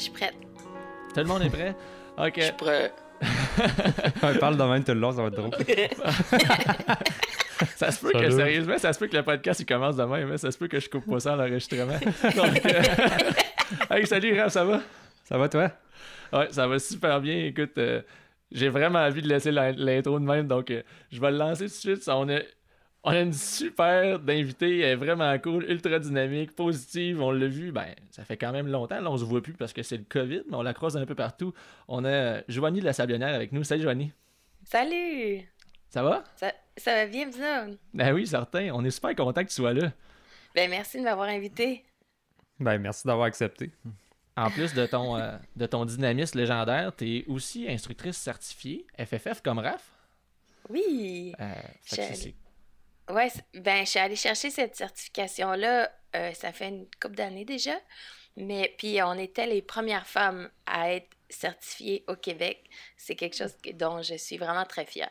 Je suis prête. Tout le monde est prêt? OK. Je suis prêt. On parle de même tout le long, ça va être drôle. ça se peut que, sérieusement, ça se peut que le podcast il commence de même, hein. ça se peut que je coupe pas ça à l'enregistrement. Donc, euh, hey, salut Raph, ça va? Ça va, toi? Ouais, ça va super bien. Écoute, euh, j'ai vraiment envie de laisser la- l'intro de même, donc euh, je vais le lancer tout de suite. On a, on a une super d'invité, elle est vraiment cool, ultra dynamique, positive. On l'a vu, ben, ça fait quand même longtemps. Là, on se voit plus parce que c'est le COVID, mais on la croise un peu partout. On a Joanie de la Sablionnaire avec nous. Salut Joanie. Salut! Ça va? Ça, ça va bien, vous? Ben oui, certain. On est super content que tu sois là. Ben, merci de m'avoir invité. Ben, merci d'avoir accepté. En plus de ton, euh, de ton dynamisme légendaire, tu es aussi instructrice certifiée, FFF comme RAF. Oui! Euh, c- ben, je suis allée chercher cette certification-là, euh, ça fait une couple d'années déjà. Mais puis, on était les premières femmes à être certifiées au Québec. C'est quelque chose que- dont je suis vraiment très fière.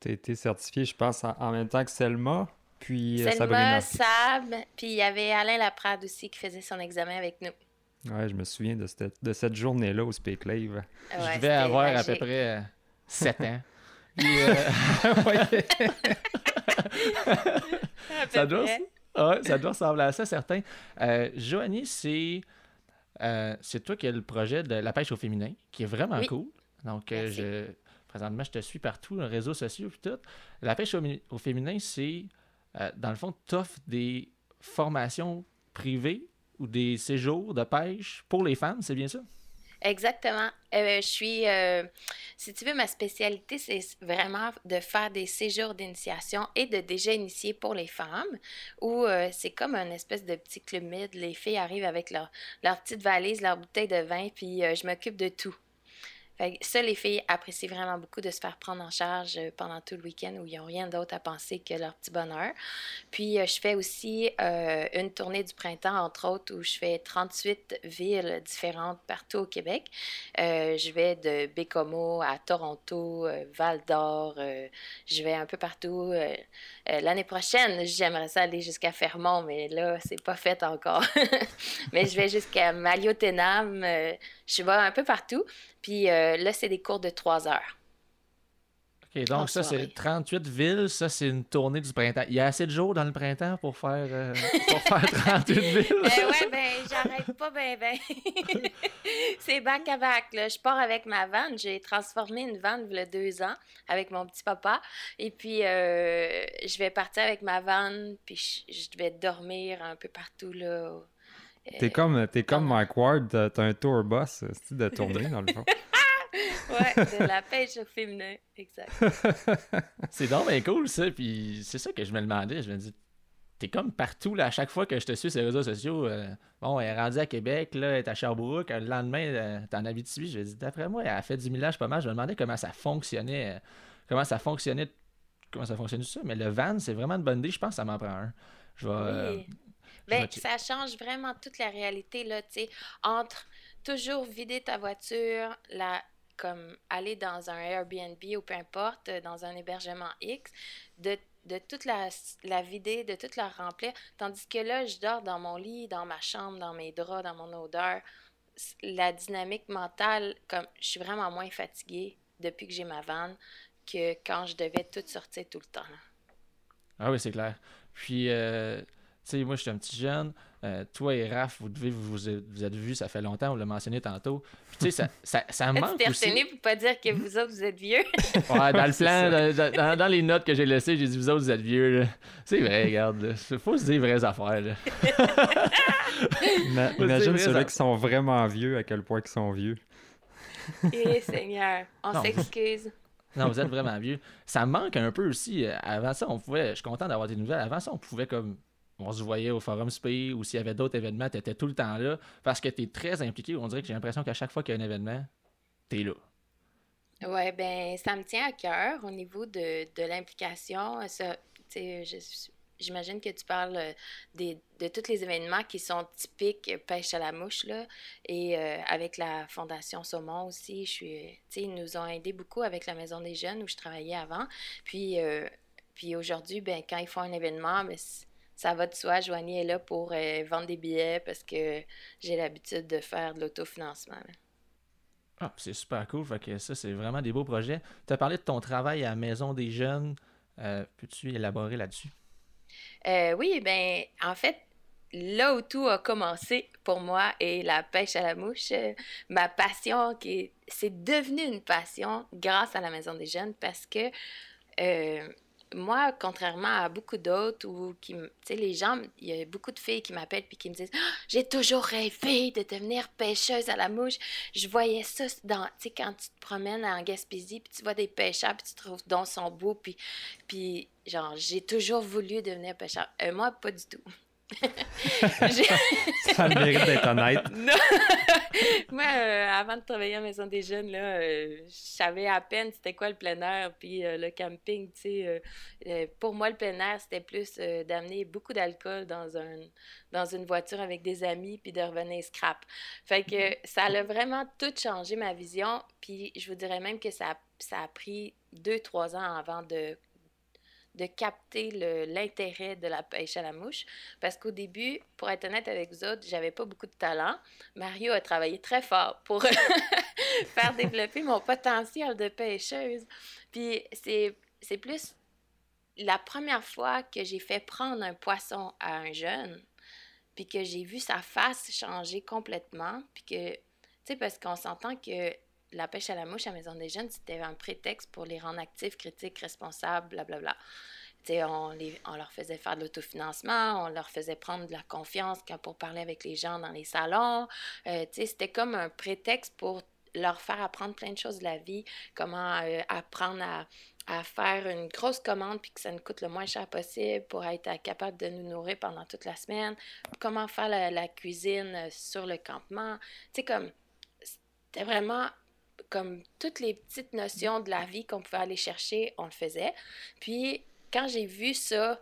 T'as été certifié, je pense, en, en même temps que Selma, puis euh, Selma, Sabrina. Sab, puis il y avait Alain Laprade aussi qui faisait son examen avec nous. Ouais, je me souviens de cette, de cette journée-là au Spéclave. Ouais, je devais avoir à peu près 7 ans. Puis, euh, peu ça, doit, ça doit ressembler à ça, certain. Euh, Joanie, c'est euh, c'est toi qui as le projet de la pêche au féminin, qui est vraiment Oui. cool. Donc, euh, je, présentement, je te suis partout, les réseaux sociaux et tout. La pêche au, au féminin, c'est, dans le fond, tu offres des formations privées ou des séjours de pêche pour les femmes, c'est bien ça? Exactement. Euh, je suis, euh, si tu veux, ma spécialité, c'est vraiment de faire des séjours d'initiation et de déjà initier pour les femmes, où euh, c'est comme un espèce de petit club med. Les filles arrivent avec leur, leur petite valise, leur bouteille de vin, puis euh, je m'occupe de tout. Ça, les filles apprécient vraiment beaucoup de se faire prendre en charge euh, pendant tout le week-end où ils n'ont rien d'autre à penser que leur petit bonheur. Puis, euh, je fais aussi euh, une tournée du printemps, entre autres, où je fais 38 villes différentes partout au Québec. Je vais de Bécomo à Toronto, Val d'Or, je vais un peu partout. L'année prochaine, j'aimerais ça aller jusqu'à Fermont, mais là, c'est pas fait encore. mais je vais jusqu'à Maliotenam, je vais un peu partout. Puis euh, là, c'est des cours de 3 heures. OK, donc En ça, c'est 38 villes, ça, c'est une tournée du printemps. Il y a assez de jours dans le printemps pour faire, euh, pour faire 38 villes? Euh, ouais, ben, j'arrête pas, ben, ben. c'est back à back, là. Je pars avec ma vanne. J'ai transformé une vanne il y a deux ans avec mon petit papa. Et puis, euh, je vais partir avec ma vanne, puis je, je vais dormir un peu partout, là. T'es comme, t'es comme Mike Ward, t'as un tour boss, c'est de tourner, dans le fond? Ouais, de la pêche au féminin, exact. C'est donc bien cool, ça. Puis c'est ça que je me demandais. Je me dis, t'es comme partout, là, à chaque fois que je te suis sur les réseaux sociaux. euh, bon, elle est rendue à Québec, là, elle est à Sherbrooke. Le lendemain, euh, t'es en Abitibi. Je me dis, d'après moi, elle a fait du millage pas mal. Je me demandais comment ça fonctionnait. euh, comment ça fonctionnait. Comment ça fonctionne tout ça. Mais le van, c'est vraiment une bonne idée. Je pense que ça m'en prend un. Je vais. euh, Oui. Je vais Ben, ça change vraiment toute la réalité, là, tu sais, entre toujours vider ta voiture, la, comme aller dans un Airbnb ou peu importe, euh, dans un hébergement X, de, de toute la, la vider, de toute la remplir, tandis que là, je dors dans mon lit, dans ma chambre, dans mes draps, dans mon odeur. La dynamique mentale, comme je suis vraiment moins fatiguée depuis que j'ai ma vanne que quand je devais tout sortir tout le temps. Ah oui, c'est clair. Puis, euh, sais, moi, je suis un petit jeune. Euh, toi et Raph, vous devez vous, vous êtes- vous êtes vus, ça fait longtemps, on l'a mentionné tantôt. Puis, tu sais, ça, ça, ça manque aussi. pour pas dire que vous autres, vous êtes vieux? Ouais, dans le plan, dans, dans- dans les notes que j'ai laissées, j'ai dit, vous autres, vous êtes vieux. C'est vrai, regarde. Il faut se dire vraies affaires. Là. Imagine vrai, ceux-là qui sont vraiment vieux, à quel point ils sont vieux. Eh Seigneur, on s'excuse. Non, vous êtes vraiment vieux. Ça me manque un peu aussi. Euh, Avant ça, on pouvait. Je suis content d'avoir des nouvelles. Avant ça, on pouvait comme. On se voyait au Forum Spé ou s'il y avait d'autres événements, tu étais tout le temps là parce que tu es très impliqué. On dirait que j'ai l'impression qu'à chaque fois qu'il y a un événement, tu es là. Ouais, ben, ça me tient à cœur au niveau de, de l'implication. J'imagine que tu parles euh, des, de tous les événements qui sont typiques pêche à la mouche, là. Et euh, avec la Fondation Saumon aussi, je suis, sais, ils nous ont aidés beaucoup avec la Maison des Jeunes où je travaillais avant. Puis, euh, puis aujourd'hui, ben, quand ils font un événement, ben, ça va de soi, Joanie est là pour euh, vendre des billets parce que j'ai l'habitude de faire de l'autofinancement. Ah, c'est super cool. Fait que ça, c'est vraiment des beaux projets. Tu as parlé de ton travail à la Maison des Jeunes. Euh, peux-tu élaborer là-dessus? Euh, oui, ben en fait, là où tout a commencé pour moi et la pêche à la mouche, ma passion qui c'est devenu une passion grâce à la Maison des Jeunes parce que moi, contrairement à beaucoup d'autres, ou qui, tu sais, les gens, il y a beaucoup de filles qui m'appellent puis qui me disent «Ah, J'ai toujours rêvé de devenir pêcheuse à la mouche. Je voyais ça dans, tu sais, quand tu te promènes en Gaspésie puis tu vois des pêcheurs puis tu trouves dans son beau, puis, puis genre, j'ai toujours voulu devenir pêcheur. Euh, moi, pas du tout. ça mérite d'être honnête. Moi, euh, avant de travailler à Maison des Jeunes, là, euh, je savais à peine c'était quoi le plein air, puis euh, le camping, tu sais. pour moi, le plein air, c'était plus d'amener beaucoup d'alcool dans, un, dans une voiture avec des amis, puis de revenir scrap. Fait que ça a vraiment tout changé ma vision, puis je vous dirais même que ça, ça a pris deux, trois ans avant de de capter l'intérêt de la pêche à la mouche. Parce qu'au début, pour être honnête avec vous autres, j'avais pas beaucoup de talent. Mario a travaillé très fort pour faire développer mon potentiel de pêcheuse. Puis c'est plus la première fois que j'ai fait prendre un poisson à un jeune, puis que j'ai vu sa face changer complètement, puis que, tu sais, parce qu'on s'entend que la pêche à la mouche à Maison des Jeunes, c'était un prétexte pour les rendre actifs, critiques, responsables, blablabla. On, les, on leur faisait faire de l'autofinancement, on leur faisait prendre de la confiance pour parler avec les gens dans les salons. Euh, c'était comme un prétexte pour leur faire apprendre plein de choses de la vie, comment euh, apprendre à, à, faire une grosse commande puis que ça nous coûte le moins cher possible pour être capable de nous nourrir pendant toute la semaine, comment faire la, la cuisine euh, sur le campement. Tu sais, comme, c'était vraiment comme toutes les petites notions de la vie qu'on pouvait aller chercher, on le faisait. Puis quand j'ai vu ça,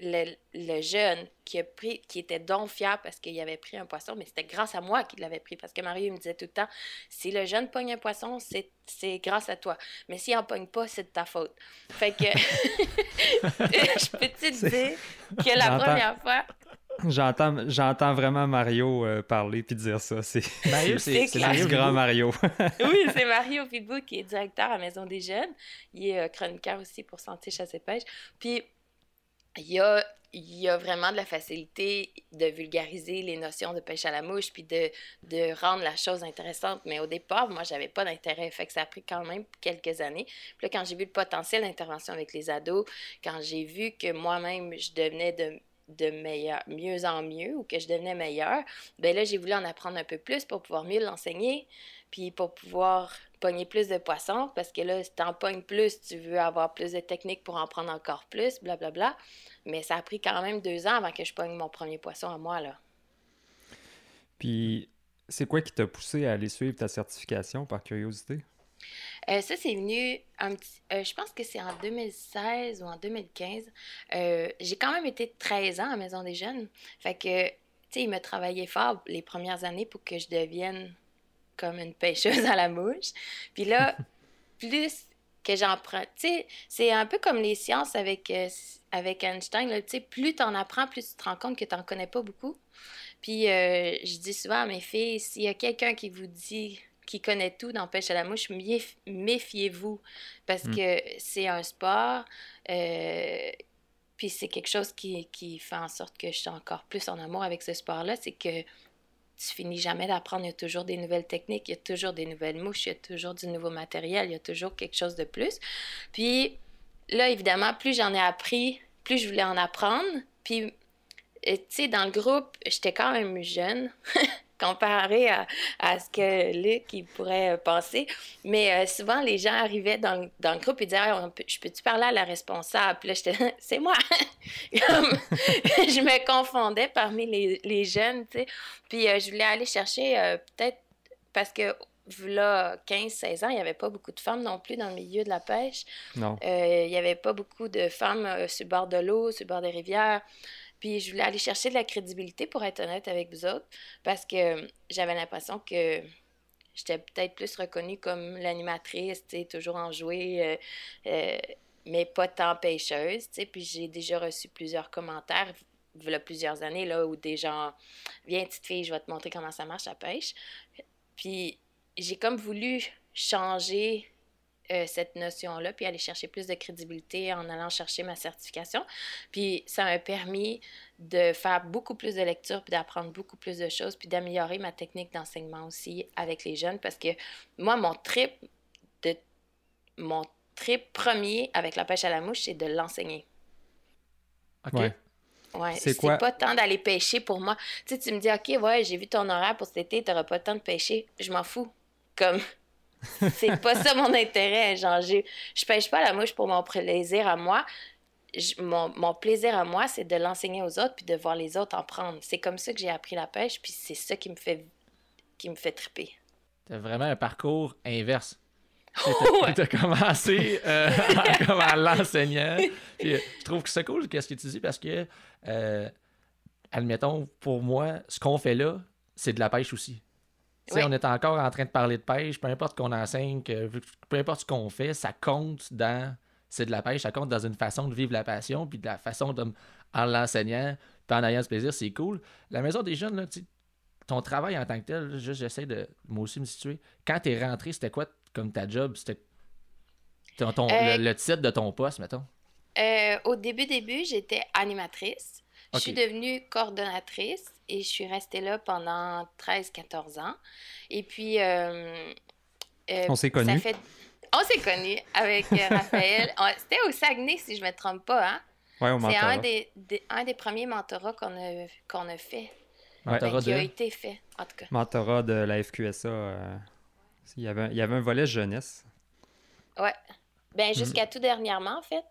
le, jeune qui a pris, qui était donc fier parce qu'il avait pris un poisson, mais c'était grâce à moi qu'il l'avait pris. Parce que Marie me disait tout le temps si le jeune pogne un poisson, c'est grâce à toi. Mais s'il n'en pogne pas, c'est de ta faute. Fait que je peux te dire que la première fois, J'entends, j'entends vraiment Mario euh, parler puis dire ça. C'est Mario, c'est, le grand Mario. oui, c'est Mario Pitbull qui est directeur à Maison des Jeunes. Il est euh, chroniqueur aussi pour Santé Chasse et Pêche. Puis il y a, il y a vraiment de la facilité de vulgariser les notions de pêche à la mouche puis de, de rendre la chose intéressante. Mais au départ, moi, j'avais pas d'intérêt. Fait que ça a pris quand même quelques années. Puis là, quand j'ai vu le potentiel d'intervention avec les ados, quand j'ai vu que moi-même, je devenais de de meilleur, mieux en mieux ou que je devenais meilleure, ben là, j'ai voulu en apprendre un peu plus pour pouvoir mieux l'enseigner, puis pour pouvoir pogner plus de poissons, parce que là, si t'en pognes plus, tu veux avoir plus de techniques pour en prendre encore plus, blablabla. Bla, bla. Mais ça a pris quand même deux ans avant que je pogne mon premier poisson à moi, là. Puis, c'est quoi qui t'a poussé à aller suivre ta certification par curiosité? Euh, ça, c'est venu un petit. Euh, je pense que c'est en 2016 ou en 2015. Euh, j'ai quand même été 13 ans à Maison des Jeunes. Fait que, tu sais, il me travaillait fort les premières années pour que je devienne comme une pêcheuse à la mouche. Puis là, plus que j'en prends. Tu sais, c'est un peu comme les sciences avec, avec Einstein. Tu sais, plus tu en apprends, plus tu te rends compte que tu n'en connais pas beaucoup. Puis je dis souvent à mes filles, s'il y a quelqu'un qui vous dit qui connaît tout dans Pêche à la mouche, méfiez-vous parce mm. que c'est un sport. Euh, puis c'est quelque chose qui, qui, fait en sorte que je suis encore plus en amour avec ce sport-là, c'est que tu finis jamais d'apprendre. Il y a toujours des nouvelles techniques, il y a toujours des nouvelles mouches, il y a toujours du nouveau matériel, il y a toujours quelque chose de plus. Puis là, évidemment, plus j'en ai appris, plus je voulais en apprendre. Puis, tu sais, dans le groupe, j'étais quand même jeune. comparé à, à, ce que Luc pourrait euh, penser. Mais euh, souvent, les gens arrivaient dans, dans le groupe et disaient Je peux-tu parler à la responsable? Puis là, j'étais C'est moi Je me confondais parmi les, les jeunes, tu sais. Puis euh, je voulais aller chercher peut-être parce que là, 15-16 ans, il n'y avait pas beaucoup de femmes non plus dans le milieu de la pêche. Non. il n'y avait pas beaucoup de femmes sur le bord de l'eau, sur le bord des rivières. Puis je voulais aller chercher de la crédibilité, pour être honnête avec vous autres, parce que j'avais l'impression que j'étais peut-être plus reconnue comme l'animatrice, tu sais, toujours en jouer, euh, euh, mais pas tant pêcheuse, tu sais. Puis j'ai déjà reçu plusieurs commentaires il plusieurs années, là, où des gens, viens, petite fille, je vais te montrer comment ça marche la pêche. Puis j'ai comme voulu changer euh, cette notion-là, puis aller chercher plus de crédibilité en allant chercher ma certification. Puis ça m'a permis de faire beaucoup plus de lectures, puis d'apprendre beaucoup plus de choses, puis d'améliorer ma technique d'enseignement aussi avec les jeunes, parce que moi, mon trip de mon trip premier avec la pêche à la mouche, c'est de l'enseigner. OK. Ouais. c'est pas tant d'aller pêcher pour moi. Tu sais, tu me dis, OK, ouais, j'ai vu ton horaire pour cet été, t'auras pas le temps de pêcher. Je m'en fous. Comme, c'est pas ça mon intérêt. Genre, je pêche pas la mouche pour mon plaisir à moi. mon, plaisir à moi, c'est de l'enseigner aux autres puis de voir les autres en prendre. C'est comme ça que j'ai appris la pêche, puis c'est ça qui me fait qui me fait triper. T'as vraiment un parcours inverse. Tu as commencé euh, comme à l'enseignant. je trouve que c'est cool qu'est-ce que tu dis parce que, euh, admettons, pour moi, ce qu'on fait là, c'est de la pêche aussi. On est encore en train de parler de pêche, peu importe qu'on enseigne, peu importe ce qu'on fait, ça compte dans. C'est de la pêche, ça compte dans une façon de vivre la passion, puis de la façon de. En l'enseignant, puis en ayant ce plaisir, c'est cool. La maison des jeunes, là, ton travail en tant que tel, juste j'essaie de moi aussi me situer. Quand tu es rentré, c'était quoi comme ta job? C'était ton, euh, le, titre de ton poste, mettons? Euh, au début, début, j'étais animatrice. Je suis devenue coordonnatrice et je suis restée là pendant 13-14 ans. Et puis. Euh, euh, on s'est connus. Fait... On s'est connus avec euh, Raphaël. C'était au Saguenay, si je ne me trompe pas. Hein? Oui, au C'est un des, un des premiers mentorats qu'on a, qu'on a fait. Ben, qui a été fait, en tout cas. Mentorat de la FQSA. il, y avait, il y avait un volet jeunesse. Ouais. Ben, jusqu'à mm. tout dernièrement, en fait.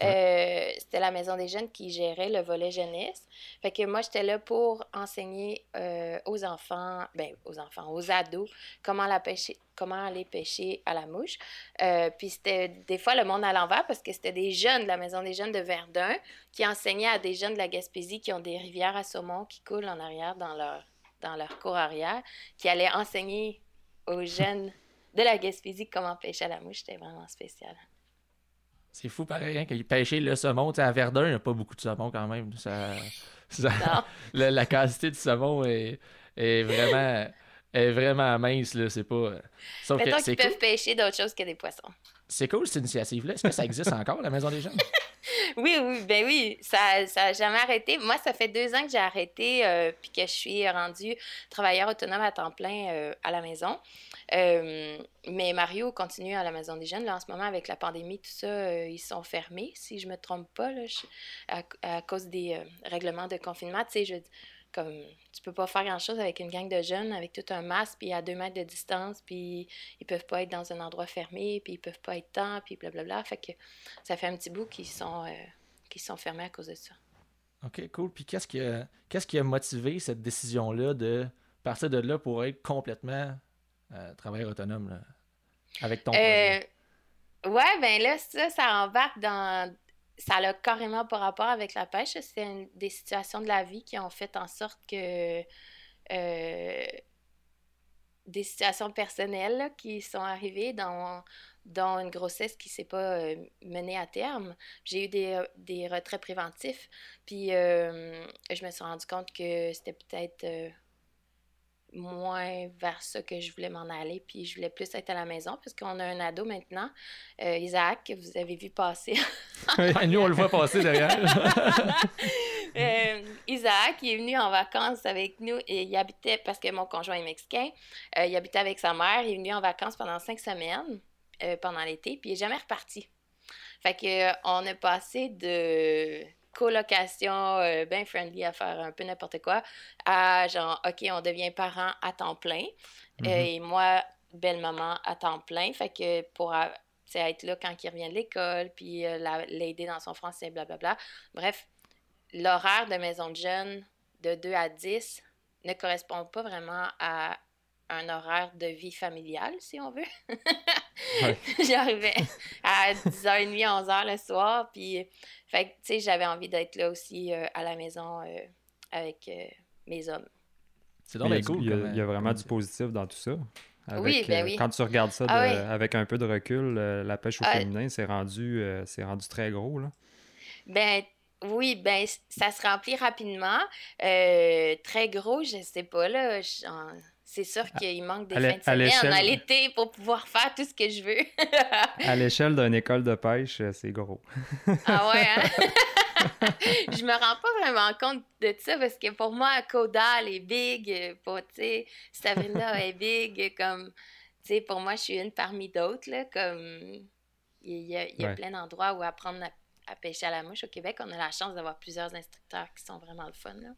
Euh, c'était la Maison des jeunes qui gérait le volet jeunesse. Fait que moi, j'étais là pour enseigner euh, aux enfants, ben, aux enfants, aux ados, comment, aller pêcher à la mouche. Euh, puis c'était des fois le monde à l'envers parce que c'était des jeunes de la Maison des jeunes de Verdun qui enseignaient à des jeunes de la Gaspésie qui ont des rivières à saumon qui coulent en arrière dans leur, dans leur cour arrière, qui allaient enseigner aux jeunes de la Gaspésie comment pêcher à la mouche. C'était vraiment spécial. C'est fou pareil, hein, qu'il pêchait le saumon. à Verdun, il n'y a pas beaucoup de saumon quand même. Ça, la, quantité de saumon est, est, vraiment, est vraiment mince. Là. C'est pas. Sauf Mettons qu'ils peuvent pêcher d'autres choses que des poissons. C'est cool cette initiative-là. Est-ce que ça existe encore, la Maison des Jeunes? oui, oui, ben oui. Ça n'a jamais arrêté. Moi, ça fait deux ans que j'ai arrêté euh, puis que je suis rendue travailleur autonome à temps plein euh, à la maison. Euh, mais Mario continue à la Maison des Jeunes. Là, en ce moment, avec la pandémie, tout ça, ils sont fermés, si je me trompe pas, là, à, cause des règlements de confinement. Tu sais, je, comme, tu peux pas faire grand-chose avec une gang de jeunes, avec tout un masque, puis à deux mètres de distance, puis ils peuvent pas être dans un endroit fermé, puis ils peuvent pas être temps, puis blablabla. Fait que ça fait un petit bout qu'ils sont, qui sont fermés à cause de ça. OK, cool. Puis qu'est-ce qui a, qu'est-ce qui a motivé cette décision-là de partir de là pour être complètement euh, travailleur autonome là, avec ton euh, Ouais, ben là, ça, ça embarque dans. Ça a carrément pas rapport avec la pêche. C'est des situations de la vie qui ont fait en sorte que. Euh, des situations personnelles qui sont arrivées dans, dans une grossesse qui ne s'est pas euh, menée à terme. J'ai eu des, des, retraits préventifs. Puis je me suis rendu compte que c'était peut-être moins vers ça que je voulais m'en aller, puis je voulais plus être à la maison, parce qu'on a un ado maintenant, euh, Isaac, que vous avez vu passer. Nous, on le voit passer derrière. euh, Isaac, il est venu en vacances avec nous, et il habitait, parce que mon conjoint est mexicain, euh, il habitait avec sa mère, il est venu en vacances pendant cinq semaines, pendant l'été, puis il n'est jamais reparti. Fait que on a passé de colocation euh, bien friendly à faire un peu n'importe quoi, à genre, OK, on devient parent à temps plein. Mm-hmm. et moi, belle maman à temps plein. Fait que pour être là quand il revient de l'école, puis euh, l'aider dans son français, blablabla. Bref, l'horaire de maison de jeunes de 2 à 10 ne correspond pas vraiment à un horaire de vie familiale, si on veut. J'arrivais à 10h30, 11h le soir, puis fait tu sais, j'avais envie d'être là aussi euh, à la maison euh, avec euh, mes hommes. C'est donc cool. Il y, a, vraiment du positif dans tout ça. oui, ben oui. Quand tu regardes ça ah avec un peu de recul, la pêche au ah. féminin, c'est rendu, rendu très gros, là. Ben, Oui, ben ça se remplit rapidement. Euh, très gros, je sais pas, là. C'est sûr qu'il manque des fins de semaine à l'été pour pouvoir faire tout ce que je veux. à l'échelle d'une école de pêche, euh, c'est gros. ah ouais, hein? je me rends pas vraiment compte de ça parce que pour moi, Coda, est big. Pour, tu sais, Sabrina est big. Comme, tu sais, pour moi, je suis une parmi d'autres, là. Comme, il y a, plein d'endroits où apprendre à, pêcher à la mouche au Québec. On a la chance d'avoir plusieurs instructeurs qui sont vraiment le fun, là.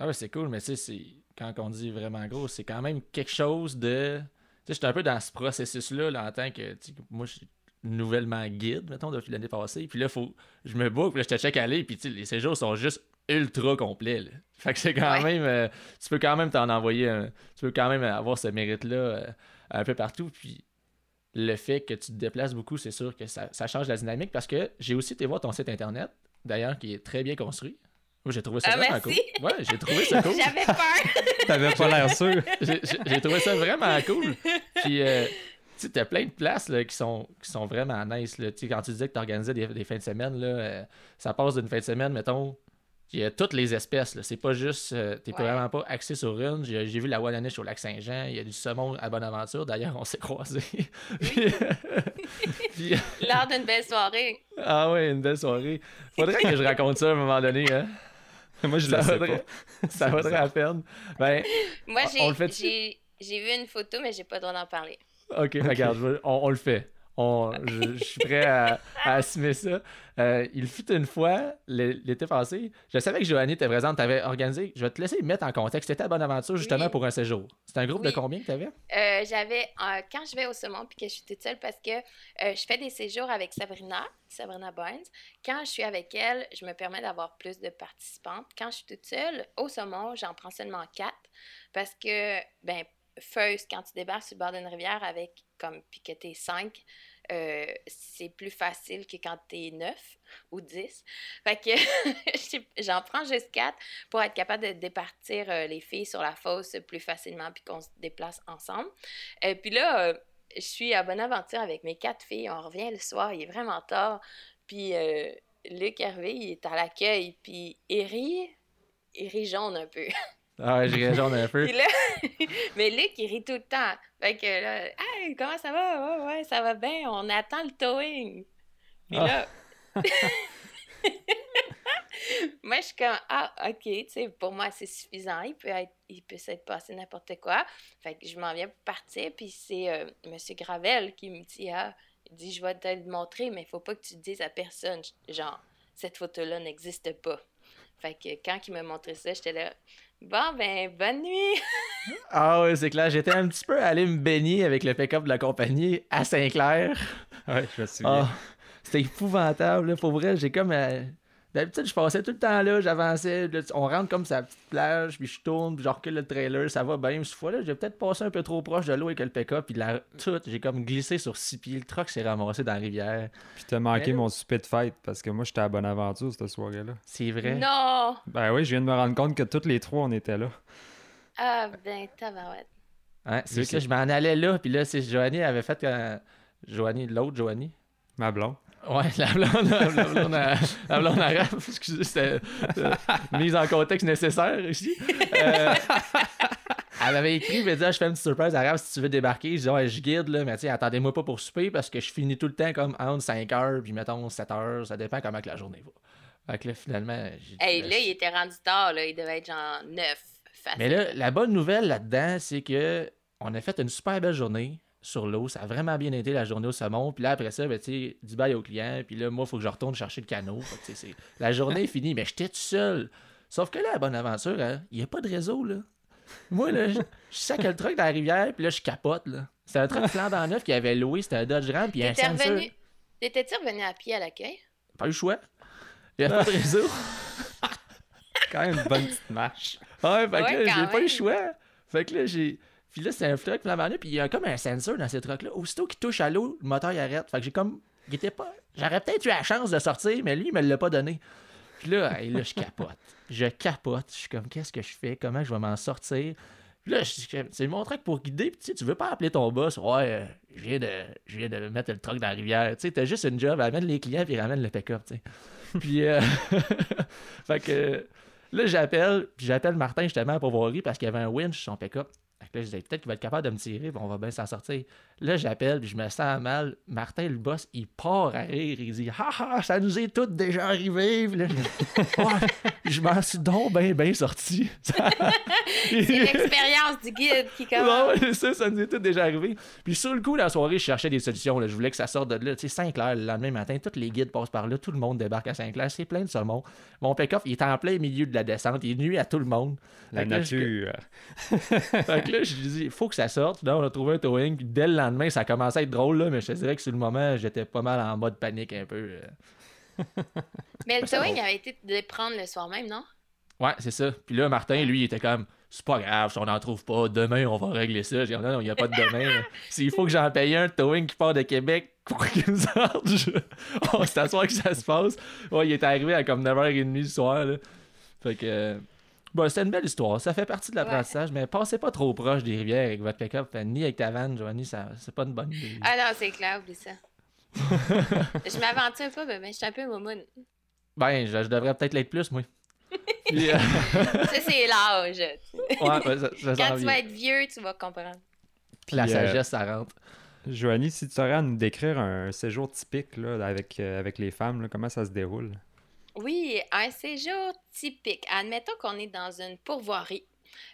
Ah ouais, c'est cool, mais tu sais, quand on dit vraiment gros, c'est quand même quelque chose de. Tu sais, j'étais un peu dans ce processus-là là, en tant que. Moi, je suis nouvellement guide, mettons, depuis l'année passée. Puis là, faut, je me boucle, puis là, je te check aller, puis les séjours sont juste ultra complets. Là. Fait que c'est quand même. Euh, tu peux quand même t'en envoyer un, Tu peux quand même avoir ce mérite-là euh, un peu partout. Puis le fait que tu te déplaces beaucoup, c'est sûr que ça, ça, change la dynamique parce que j'ai aussi été voir ton site internet, d'ailleurs, qui est très bien construit. Moi, j'ai trouvé ça ah, vraiment cool. Ouais, j'ai trouvé ça cool. J'avais peur. T'avais pas l'air sûr. j'ai trouvé ça vraiment cool. Puis, euh, tu sais, t'as plein de places là, qui, sont, qui sont vraiment nice. Là. Quand tu disais que t'organisais des, des fins de semaine, là, euh, ça passe d'une fin de semaine, mettons, il y a toutes les espèces. C'est pas juste. Euh, t'es vraiment pas axé sur une. J'ai, vu la Wallaniche au lac Saint-Jean. Il y a du saumon à Bonaventure. D'ailleurs, on s'est croisés. Lors d'une belle soirée. Ah oui, une belle soirée. Faudrait que je raconte ça à un moment donné. Hein? Moi, je ça vaudrait, Ça vaudrait la peine. Ben, Moi, j'ai, j'ai, vu une photo, mais j'ai pas le droit d'en parler. OK, regarde, on, le fait. Je, suis prêt à, assumer ça. Euh, il fut une fois, l'été passé, je savais que Joanie était présente, tu avais organisé, je vais te laisser mettre en contexte, c'était à Bonaventure justement pour un séjour. C'était un groupe de combien que tu avais? Euh, j'avais, euh, quand je vais au Saumon puis que je suis toute seule, parce que je fais des séjours avec Sabrina, Sabrina Burns, quand je suis avec elle, je me permets d'avoir plus de participantes. Quand je suis toute seule, au Saumon, j'en prends seulement quatre, parce que, ben, first, quand tu débarques sur le bord d'une rivière avec, comme, puis que t'es cinq, euh, c'est plus facile que quand t'es 9 ou 10. Fait que j'en prends juste 4 pour être capable de départir euh, les filles sur la fosse plus facilement puis qu'on se déplace ensemble. et euh, puis là, je suis à Bonaventure avec mes quatre filles. On revient le soir, il est vraiment tard. Puis Luc Hervé, est à l'accueil, puis il rit, il rit jaune un peu. Ah ouais, jaune un peu. mais Luc, il rit tout le temps. Fait que là, hey, comment ça va? Ouais, ouais, ça va bien. On attend le towing. Puis là. Ah. moi, je suis comme, ah, OK, tu sais, pour moi, c'est suffisant. Il peut être, il peut s'être passé n'importe quoi. Fait que je m'en viens pour partir. Puis c'est euh, M. Gravel qui me dit, ah, il dit, je vais te le montrer, mais il faut pas que tu dises à personne. Genre, cette photo-là n'existe pas. Fait que quand il m'a montré ça, j'étais là, Bon, ben, bonne nuit! ah oui, c'est clair. J'étais un petit peu allé me baigner avec le pick-up de la compagnie à Saint-Clair. Ouais, je me souviens. Ah, c'était épouvantable. Pour vrai, j'ai comme. Euh, D'habitude, je passais tout le temps là, j'avançais, on rentre comme sa petite plage, puis je tourne, puis je recule le trailer, ça va bien. Cette fois-là, j'ai peut-être passé un peu trop proche de l'eau avec le pick-up, puis la... tout, j'ai comme glissé sur six pieds, le truck s'est ramassé dans la rivière. Puis t'as manqué mon souper de fête, parce que moi, j'étais à Bonaventure cette soirée-là. C'est vrai? Non! Ben oui, je viens de me rendre compte que toutes les trois, on était là. Ah ben, tabarouette. Ouais, c'est que je m'en allais là, puis là, c'est Joanie avait fait... Euh... Joanie, l'autre Joanie. Ma blonde. Ouais, la blonde, la blonde, à, la blonde arabe, excusez, c'était euh, mise en contexte nécessaire ici. Euh, elle m'avait écrit, elle m'a dit ah, Je fais une petite surprise arabe si tu veux débarquer. Je dis Ouais, je guide, là, mais tu attendez-moi pas pour souper parce que je finis tout le temps comme entre 5 heures, puis mettons 7 heures, ça dépend comment que la journée va. Fait que là, finalement. Hey, là, il était rendu tard, là, il devait être genre 9. Facile. Mais là, la bonne nouvelle là-dedans, c'est que on a fait une super belle journée sur l'eau. Ça a vraiment bien été la journée au saumon. Puis là, après ça, ben, tu dis bye au client. Puis là, moi, il faut que je retourne chercher le canot. la journée est finie, mais j'étais tout seul. Sauf que là, à Bonaventure, hein, il n'y a pas de réseau, là. Moi, là, je, sac le truck dans la rivière, puis là, je capote, là. C'était un truck flambant neuf qui avait loué, c'était un Dodge Ram, puis un sensor. T'étais-tu revenu à pied à l'accueil? Pas eu le choix. Il n'y a pas de réseau. quand même une bonne petite marche. Ouais, fait que là, j'ai pas eu le choix. Fait que là, j'ai puis là, c'est un truck flambant puis il y a comme un sensor dans ce truck-là. Aussitôt qu'il touche à l'eau, le moteur il arrête. Fait que j'ai comme. Était pas. J'aurais peut-être eu la chance de sortir, mais lui, il me l'a pas donné. Puis là, là, je capote. Je capote. Je suis comme, qu'est-ce que je fais? Comment je vais m'en sortir? Puis là, c'est mon truck pour guider. Puis tu sais, tu veux pas appeler ton boss. Ouais, euh, je viens de, je viens de mettre le truck dans la rivière. Tu sais, t'as juste une job. Amène les clients puis ramène le pick-up, tu sais. puis, euh, fait que là, j'appelle, puis j'appelle Martin justement pour voir parce qu'il y avait un winch sur son pick-up. Là, je disais, peut-être qu'il va être capable de me tirer, on va bien s'en sortir. Là, j'appelle, puis je me sens mal. Martin, le boss, il part à rire. Il dit, ha ha, ça nous est tout déjà arrivé. je, m'en suis donc bien, bien sorti. c'est l'expérience du guide qui commence. Non, ça, ça nous est tout déjà arrivé. Puis sur le coup, la soirée, je cherchais des solutions. Je voulais que ça sorte de là. Tu sais, Saint-Clair, le lendemain matin, tous les guides passent par là. Tout le monde débarque à Saint-Clair. C'est plein de saumon. Mon pick-up, il est en plein milieu de la descente. Il est nuit à tout le monde. La nature. fait que là, je dis, il faut que ça sorte. Là, on a trouvé un towing. Puis dès le lendemain, ça a commencé à être drôle, là, mais je te dirais que sur le moment, j'étais pas mal en mode panique un peu. Euh. mais le towing avait été de prendre le soir même, non? Ouais, c'est ça. Puis là, Martin, lui, il était comme, c'est pas grave, si on n'en trouve pas, demain, on va régler ça. J'ai dit, non, il n'y a pas de demain. S'il faut que j'en paye un towing qui part de Québec pour qu'il me sorte, je... on s'assoit que ça se passe. Ouais, il est arrivé à comme 9h30 du soir, là. Fait que. Bon, c'est une belle histoire. Ça fait partie de l'apprentissage, mais passez pas trop proche des rivières avec votre pick-up, ni avec ta vanne, Joanie, ça, c'est pas une bonne idée. Ah non, c'est clair, oublie ça. je m'aventure pas, mais je suis un peu moumoune. Ben, je, devrais peut-être l'être plus, moi. Euh, ça, c'est l'âge. Ouais, ça, ça Quand tu vas être vieux, tu vas comprendre. La euh, sagesse, ça rentre. Joanie, si tu aurais à nous décrire un séjour typique là, avec, euh, avec les femmes, comment ça se déroule? Oui, un séjour typique. Admettons qu'on est dans une pourvoirie.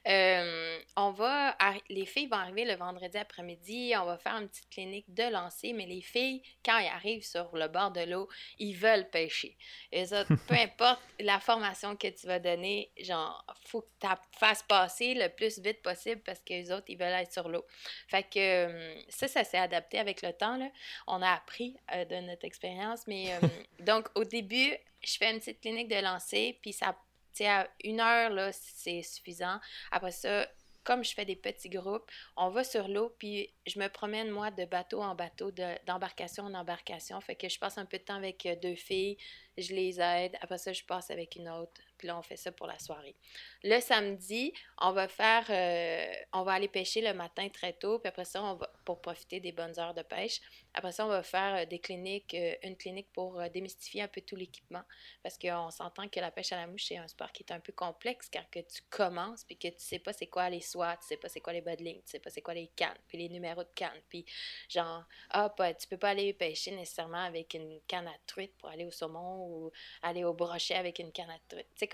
Euh, on va, les filles vont arriver le vendredi après-midi, on va faire une petite clinique de lancer, mais les filles, quand elles arrivent sur le bord de l'eau, ils veulent pêcher. Et ça, peu importe la formation que tu vas donner, genre, faut que tu fasses passer le plus vite possible parce que les autres, ils veulent être sur l'eau. Fait que euh, ça, ça s'est adapté avec le temps. Là. On a appris euh, de notre expérience, mais donc au début, je fais une petite clinique de lancer, puis ça à une heure, c'est suffisant. Après ça, comme je fais des petits groupes, on va sur l'eau, puis je me promène, moi, de bateau en bateau, d'embarcation en embarcation. Fait que je passe un peu de temps avec euh, deux filles, je les aide. Après ça, je passe avec une autre. Là, on fait ça pour la soirée. Le samedi, on va faire, euh, on va aller pêcher le matin très tôt, puis après ça, on va, pour profiter des bonnes heures de pêche. Après ça, on va faire euh, des cliniques, euh, une clinique pour démystifier un peu tout l'équipement, parce qu'on s'entend que la pêche à la mouche, c'est un sport qui est un peu complexe, car que tu commences, puis que tu sais pas c'est quoi les soies, tu sais pas c'est quoi les lignes, tu sais pas c'est quoi les cannes, puis les numéros de cannes, puis genre, ah, pas, tu peux pas aller pêcher nécessairement avec une canne à truite pour aller au saumon ou aller au brochet avec une canne à truite. Tu sais,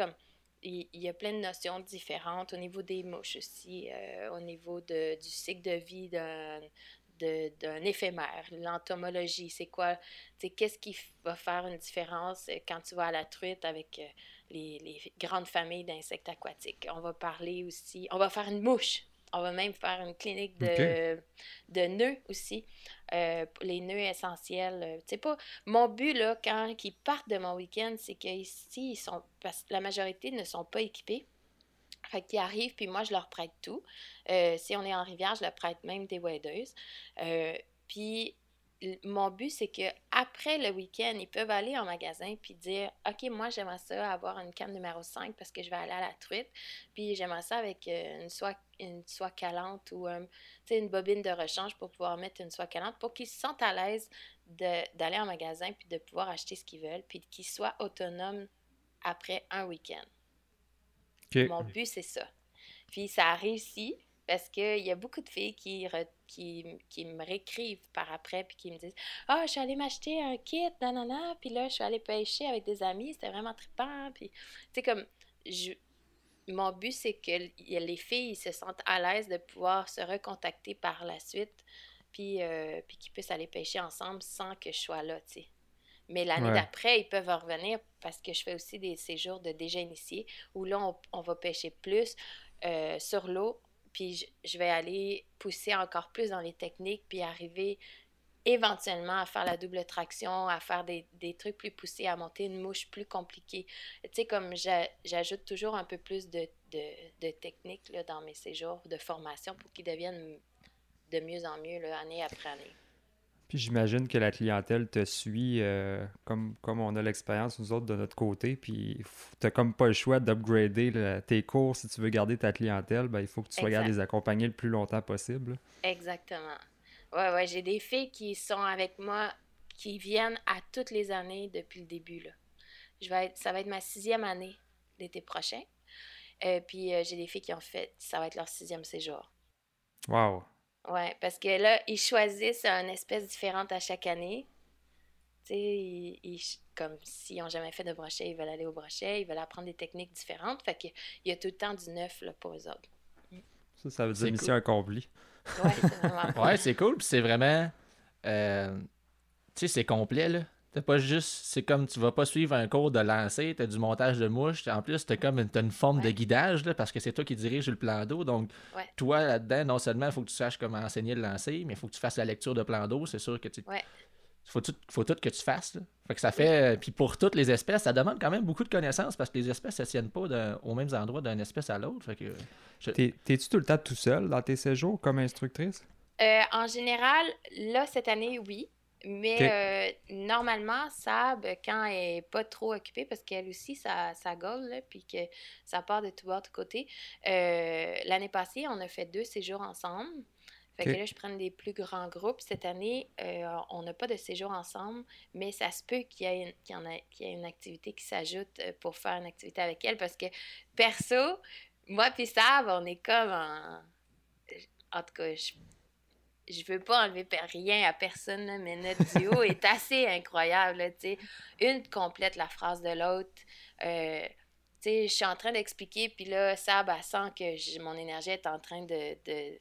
il, y a plein de notions différentes au niveau des mouches aussi, euh, au niveau du cycle de vie d'un, éphémère. L'entomologie, c'est quoi? Qu'est-ce qui va faire une différence euh, quand tu vas à la truite avec euh, les grandes familles d'insectes aquatiques? On va parler aussi, on va faire une mouche. On va même faire une clinique de, de nœuds aussi. Euh, les nœuds essentiels. Euh, pas, mon but, là, quand ils partent de mon week-end, c'est qu'ici, ils sont, parce que la majorité ne sont pas équipés. Fait qu'ils arrivent, puis moi, je leur prête tout. Euh, si on est en rivière, je leur prête même des waders. puis mon but, c'est que après le week-end, ils peuvent aller en magasin puis dire OK, moi, j'aimerais ça avoir une canne numéro 5 parce que je vais aller à la truite. Puis j'aimerais ça avec euh, une soie, une soie calante ou une bobine de rechange pour pouvoir mettre une soie calante pour qu'ils se sentent à l'aise d'aller en magasin puis de pouvoir acheter ce qu'ils veulent puis qu'ils soient autonomes après un week-end. Mon but, c'est ça. Puis ça a réussi. Parce qu'il y a beaucoup de filles qui, qui, qui, me réécrivent par après puis qui me disent Ah, oh, je suis allée m'acheter un kit, nanana, puis là, je suis allée pêcher avec des amis, c'était vraiment trippant. Puis, tu sais, comme, je, mon but, c'est que les filles se sentent à l'aise de pouvoir se recontacter par la suite, puis, euh, puis qu'ils puissent aller pêcher ensemble sans que je sois là, tu sais. Mais l'année d'après, ils peuvent revenir parce que je fais aussi des séjours de déjà initiés où là, on, on va pêcher plus euh, sur l'eau puis je, vais aller pousser encore plus dans les techniques, puis arriver éventuellement à faire la double traction, à faire des, trucs plus poussés, à monter une mouche plus compliquée. Tu sais, comme j'ajoute toujours un peu plus de, de, techniques là, dans mes séjours de formation pour qu'ils deviennent de mieux en mieux année après année. Puis j'imagine que la clientèle te suit euh, comme, comme on a l'expérience, nous autres, de notre côté. Puis tu n'as comme pas le choix d'upgrader tes cours si tu veux garder ta clientèle. Ben, il faut que tu sois capable de les accompagner le plus longtemps possible. Exactement. Ouais, ouais, j'ai des filles qui sont avec moi, qui viennent à toutes les années depuis le début. Là. je vais être, ça va être ma sixième année l'été prochain. Euh, puis euh, j'ai des filles qui ont fait, ça va être leur sixième séjour. Wow. Ouais, parce que là, ils choisissent une espèce différente à chaque année. Tu sais, ils, comme s'ils n'ont jamais fait de brochet, ils veulent aller au brochet, ils veulent apprendre des techniques différentes. Fait qu'il y a tout le temps du neuf là, pour eux autres. Ça, ça veut dire mission accomplie. Ouais, c'est vraiment Ouais, c'est cool. Puis c'est vraiment. euh, tu sais, c'est complet, là. T'as pas juste. C'est comme tu vas pas suivre un cours de lancer, t'as du montage de mouches. En plus, t'as comme une, t'as une forme de guidage, là, parce que c'est toi qui dirige le plan d'eau. Donc, Ouais. toi, là-dedans, non seulement il faut que tu saches comment enseigner le lancer, mais il faut que tu fasses la lecture de plan d'eau. C'est sûr que tu. Ouais. Faut tout, faut tout que tu fasses. Là. Fait que ça fait. Puis pour toutes les espèces, ça demande quand même beaucoup de connaissances parce que les espèces ne se tiennent pas aux mêmes endroits d'une espèce à l'autre. Fait que. je- T'es- T'es-tu tout le temps tout seul dans tes séjours comme instructrice? Euh, en général, là, cette année, oui. Mais euh, normalement, Sab, quand elle n'est pas trop occupée, parce qu'elle aussi, ça, ça gaule, puis que ça part de tout bord, de côté. euh, L'année passée, on a fait deux séjours ensemble. Fait que là, je prends des plus grands groupes. Cette année, euh, on n'a pas de séjour ensemble, mais ça se peut qu'il y ait une, qu'il y en a- qu'il y ait une activité qui s'ajoute pour faire une activité avec elle, parce que perso, moi puis Sab, on est comme en... En tout cas, je je veux pas enlever rien à personne, là, mais notre duo est assez incroyable. là. Une complète la phrase de l'autre. Euh, je suis en train d'expliquer, puis là, Sab, elle sent que mon énergie est en train de, de,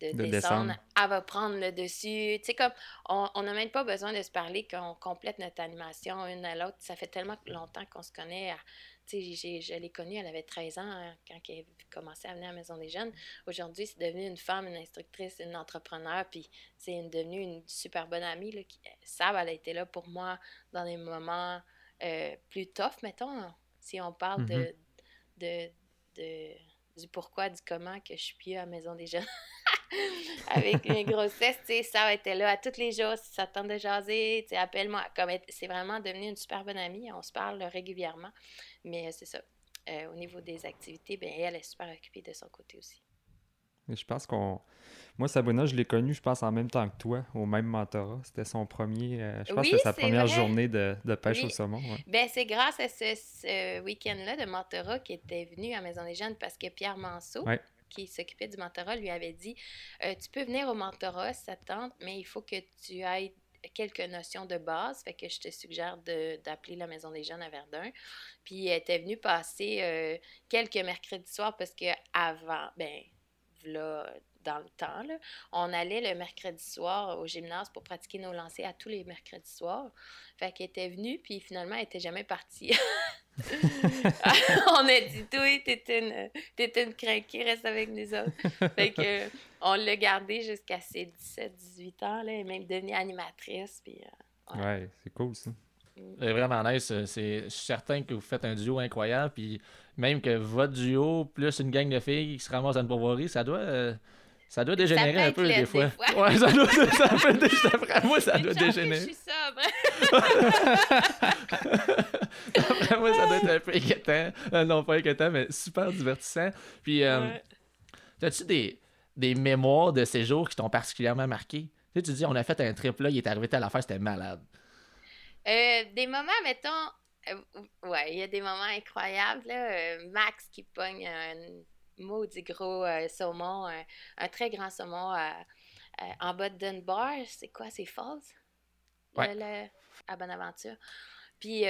de De descendre. descendre. Elle va prendre le dessus. Tu sais, comme, on on n'a même pas besoin de se parler qu'on complète notre animation une à l'autre. Ça fait tellement longtemps qu'on se connaît. J'ai- je l'ai connue, elle avait 13 ans hein, quand elle commençait à venir à la Maison des Jeunes. Aujourd'hui, c'est devenu une femme, une instructrice, une entrepreneur, puis c'est une- devenue une super bonne amie. Là, qui, Sab, elle a été là pour moi dans des moments euh, plus tough, mettons, si on parle de, de, de- du pourquoi, du comment que je suis plus à la Maison des Jeunes. Avec mes grossesses, tu sais, Sab était là à tous les jours, si ça te tente de jaser, tu sais, appelle-moi. C'est vraiment devenu une super bonne amie, on se parle régulièrement, mais euh, c'est ça. Euh, au niveau des activités, ben, elle est super occupée de son côté aussi. Mais je pense qu'on. Moi, Sabrina, je l'ai connue, je pense, en même temps que toi, au même mentorat. C'était son premier. euh, je pense Oui, que c'était sa première vrai. journée de, de pêche Oui. au saumon. ouais. Ben, c'est grâce à ce, ce week-end-là de mentorat qui était venu à Maison des Jeunes parce que Pierre Manceau, Ouais. qui s'occupait du mentorat, lui avait dit euh, Tu peux venir au mentorat ça tente, mais il faut que tu ailles quelques notions de base. Fait que je te suggère de- d'appeler la Maison des Jeunes à Verdun. Puis elle était venue passer euh, quelques mercredis soirs parce que avant, ben, là, dans le temps, là, on allait le mercredi soir au gymnase pour pratiquer nos lancers à tous les mercredis soirs. Fait qu'elle était venue, puis finalement, elle était jamais partie. on a dit, toi, t'es une, t'es une craquée, reste avec nous autres. Fait que, on l'a gardée jusqu'à ses 17-18 ans, là, et même devenue animatrice. Puis, euh. Ouais, c'est cool ça. C'est vraiment nice. c'est- Je suis certain que vous faites un duo incroyable. Puis même que votre duo, plus une gang de filles qui se ramassent à une pourvoirie, ça doit, euh, ça doit dégénérer un peu des des fois. Ouais, ça doit, ça peut moi, ça doit dégénérer. Je suis sobre. D'après moi, ça doit être un peu inquiétant. Euh, non, pas inquiétant, mais super divertissant. Puis, euh, Ouais. as-tu des, des mémoires de ces jours qui t'ont particulièrement marqué? Tu sais, tu dis, on a fait un trip là, il est arrivé telle affaire, c'était malade. Euh, des moments, mettons, euh, ouais, il y a des moments incroyables, là. euh, Max qui pogne un maudit gros saumon, un, un très grand saumon en bas de Dunbar. C'est quoi, c'est Falls? Ouais. le- à Bonaventure. Puis,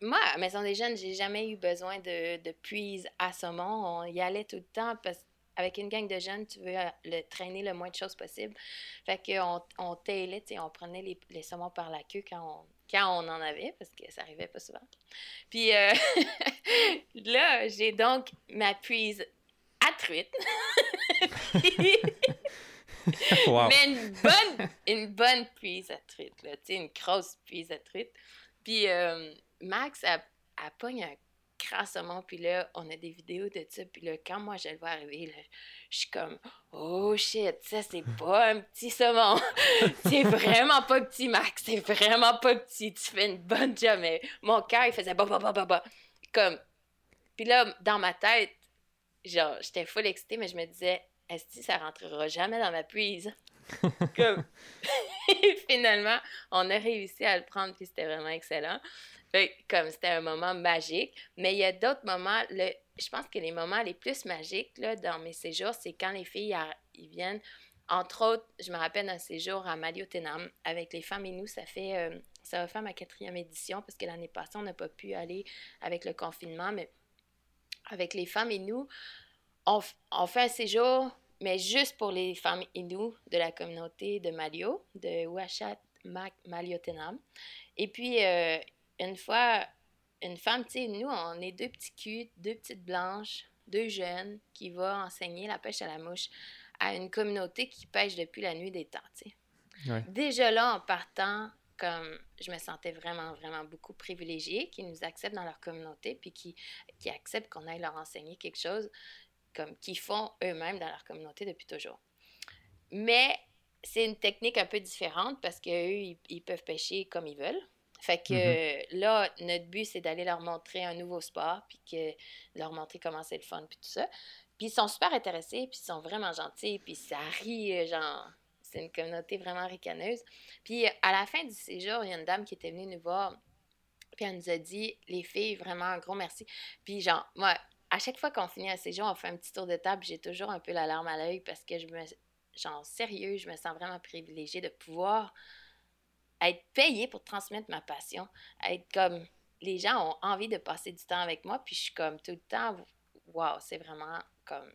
moi, à Maison des Jeunes, j'ai jamais eu besoin de, de puise à saumon. On y allait tout le temps parce qu'avec une gang de jeunes, tu veux euh, le traîner le moins de choses possible. Fait qu'on on tailait, tu sais, on prenait les, les saumons par la queue quand on, quand on en avait, parce que ça arrivait pas souvent. Puis euh, là, j'ai donc ma puise à truite. Wow. Mais une bonne, une bonne puise à truite, là, tu sais, une grosse puise à truite. Puis euh, Max, elle, elle pogne un saumon, puis là, on a des vidéos de ça, puis là, quand moi, je le vois arriver, là, je suis comme, oh shit, ça, c'est pas un petit saumon. c'est vraiment pas petit, Max, c'est vraiment pas petit, tu fais une bonne job, mais mon cœur, il faisait bah, bah, bah, bah, bah. Comme, puis là, dans ma tête, genre, j'étais full excitée, mais je me disais, est-ce que ça rentrera jamais dans ma puise? Comme... Finalement, on a réussi à le prendre, puis c'était vraiment excellent. Comme c'était un moment magique. Mais il y a d'autres moments, le, je pense que les moments les plus magiques là, dans mes séjours, c'est quand les filles viennent. Entre autres, je me rappelle d'un séjour à Maliotenam avec les femmes et nous, ça fait euh, ça va faire ma quatrième édition parce que l'année passée, on n'a pas pu aller avec le confinement, mais avec les femmes et nous, on, on fait un séjour, mais juste pour les femmes et nous de la communauté de Malio, de Ouachat Maliotenam. Et puis, euh, une fois, une femme, tu sais, nous, on est deux petits culs, deux petites blanches, deux jeunes qui vont enseigner la pêche à la mouche à une communauté qui pêche depuis la nuit des temps, tu sais. Déjà là, en partant, comme je me sentais vraiment, vraiment beaucoup privilégiée, qui nous acceptent dans leur communauté, puis qui, qui acceptent qu'on aille leur enseigner quelque chose comme qu'ils font eux-mêmes dans leur communauté depuis toujours. Mais c'est une technique un peu différente parce qu'eux, ils peuvent pêcher comme ils veulent. Fait que mm-hmm. là, notre but, c'est d'aller leur montrer un nouveau sport, puis que leur montrer comment c'est le fun, puis tout ça. Puis ils sont super intéressés, puis ils sont vraiment gentils, puis ça rit, euh, genre, c'est une communauté vraiment ricaneuse. Puis à la fin du séjour, il y a une dame qui était venue nous voir, puis elle nous a dit, les filles, vraiment un gros merci. Puis genre, moi, à chaque fois qu'on finit un séjour, on fait un petit tour de table, j'ai toujours un peu la larme à l'œil parce que je me, genre, sérieux, je me sens vraiment privilégiée de pouvoir être payée pour transmettre ma passion, être comme les gens ont envie de passer du temps avec moi, puis je suis comme tout le temps, waouh, c'est vraiment comme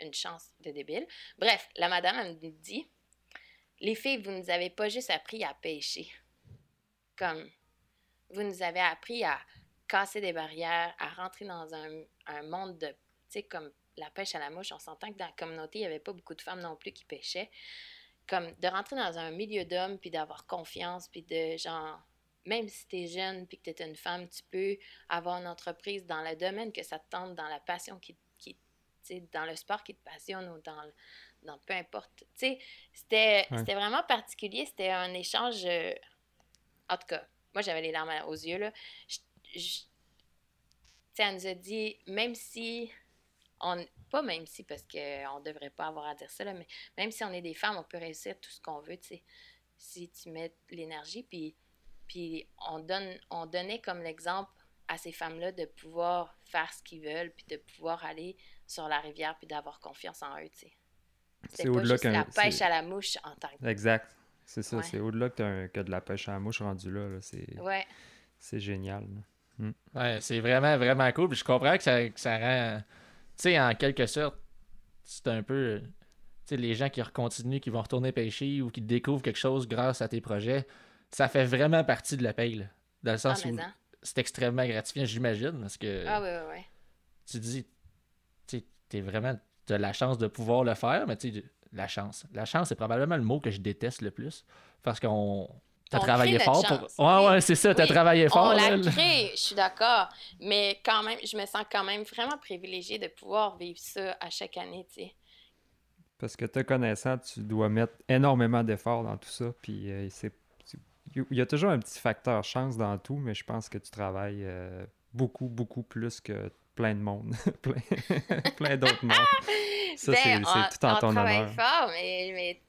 une chance de débile. Bref, la madame, elle me dit, les filles, vous nous avez pas juste appris à pêcher, comme vous nous avez appris à casser des barrières, à rentrer dans un, un monde de, tu sais, comme la pêche à la mouche, on s'entend que dans la communauté, il n'y avait pas beaucoup de femmes non plus qui pêchaient comme de rentrer dans un milieu d'hommes, puis d'avoir confiance, puis de genre, même si tu es jeune, puis que tu es une femme, tu peux avoir une entreprise dans le domaine que ça te tente, dans la passion qui, qui dans le sport qui te passionne ou dans, dans peu importe. Tu sais, c'était vraiment particulier, c'était un échange. Euh, en tout cas, moi j'avais les larmes aux yeux, là. Je, elle nous a dit, même si on, pas même si, parce qu'on ne devrait pas avoir à dire ça, mais même si on est des femmes, on peut réussir tout ce qu'on veut, tu sais. Si tu mets l'énergie, puis, puis on, donne, on donnait comme l'exemple à ces femmes-là de pouvoir faire ce qu'ils veulent, puis de pouvoir aller sur la rivière, puis d'avoir confiance en eux, tu sais. C'est pas juste la pêche à la mouche en tant que... Exact. C'est ça, c'est au-delà que, que, de la pêche à la mouche rendu là. C'est ouais. génial. Hmm. Ouais, c'est vraiment, vraiment cool. Puis je comprends que ça, que ça rend sais, en quelque sorte, c'est un peu. Tu sais, les gens qui continuent, qui vont retourner pêcher ou qui découvrent quelque chose grâce à tes projets, ça fait vraiment partie de la paye, là, Dans le sens ah, où c'est extrêmement gratifiant, j'imagine, parce que. Ah, oui, oui, oui. Tu dis, tu sais, vraiment. Tu as la chance de pouvoir le faire, mais tu sais, la chance. La chance, c'est probablement le mot que je déteste le plus. Parce qu'on T'as travaillé fort pour. Ouais, ouais, c'est ça, t'as travaillé fort. On l'a créé, je suis d'accord. Mais quand même, je me sens quand même vraiment privilégiée de pouvoir vivre ça à chaque année, tu sais. Parce que te connaissant, tu dois mettre énormément d'efforts dans tout ça. Puis euh, c'est. Il y a toujours un petit facteur chance dans tout, mais je pense que tu travailles euh, beaucoup, beaucoup plus que plein de monde. plein, plein d'autres mondes. Ça, ben, c'est tout en ton honneur. fort, mais, mais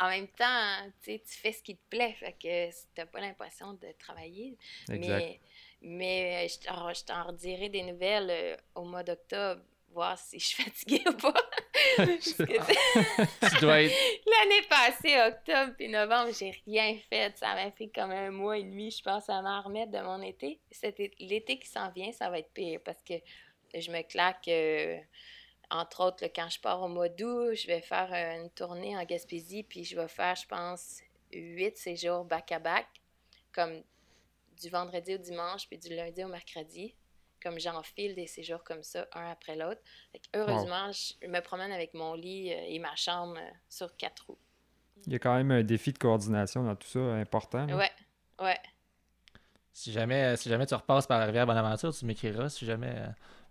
en même temps, tu fais ce qui te plaît, fait que t'as pas l'impression de travailler. Mais, mais je t'en redirai des nouvelles euh, au mois d'octobre, voir si je suis fatiguée ou pas. L'année passée, octobre puis novembre, j'ai rien fait. Ça m'a pris comme un mois et demi, je pense, à m'en remettre de mon été. L'été qui s'en vient, ça va être pire parce que je me claque... Euh, entre autres, quand je pars au mois d'août, je vais faire euh, une tournée en Gaspésie, puis je vais faire, je pense, huit séjours back-à-back, comme du vendredi au dimanche, puis du lundi au mercredi. Comme j'enfile des séjours comme ça, un après l'autre. Heureusement, je me promène avec mon lit euh, et ma chambre euh, sur quatre roues. Il y a quand même un défi de coordination dans tout ça important. Ouais, ouais. Si jamais, si jamais tu repasses par la rivière Bonaventure, tu m'écriras. Si jamais